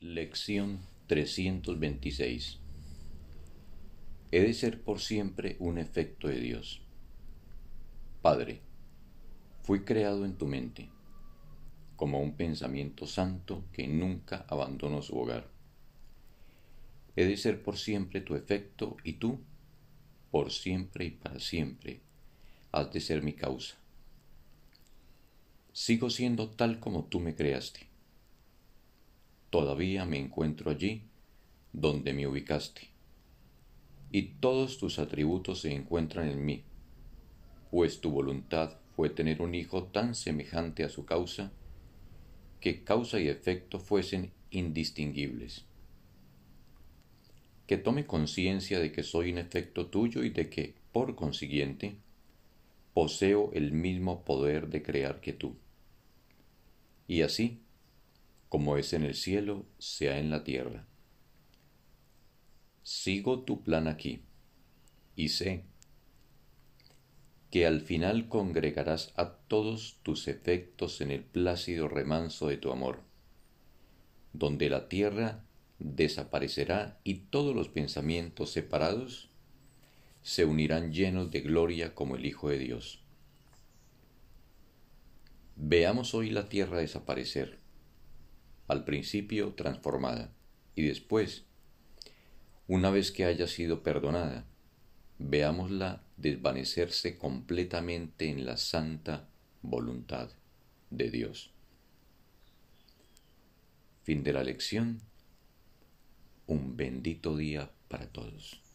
Lección 326 He de ser por siempre un efecto de Dios. Padre, fui creado en tu mente, como un pensamiento santo que nunca abandonó su hogar. He de ser por siempre tu efecto y tú, por siempre y para siempre, has de ser mi causa. Sigo siendo tal como tú me creaste todavía me encuentro allí donde me ubicaste. Y todos tus atributos se encuentran en mí, pues tu voluntad fue tener un hijo tan semejante a su causa, que causa y efecto fuesen indistinguibles. Que tome conciencia de que soy un efecto tuyo y de que, por consiguiente, poseo el mismo poder de crear que tú. Y así, como es en el cielo, sea en la tierra. Sigo tu plan aquí, y sé que al final congregarás a todos tus efectos en el plácido remanso de tu amor, donde la tierra desaparecerá y todos los pensamientos separados se unirán llenos de gloria como el Hijo de Dios. Veamos hoy la tierra desaparecer al principio transformada y después, una vez que haya sido perdonada, veámosla desvanecerse completamente en la santa voluntad de Dios. Fin de la lección. Un bendito día para todos.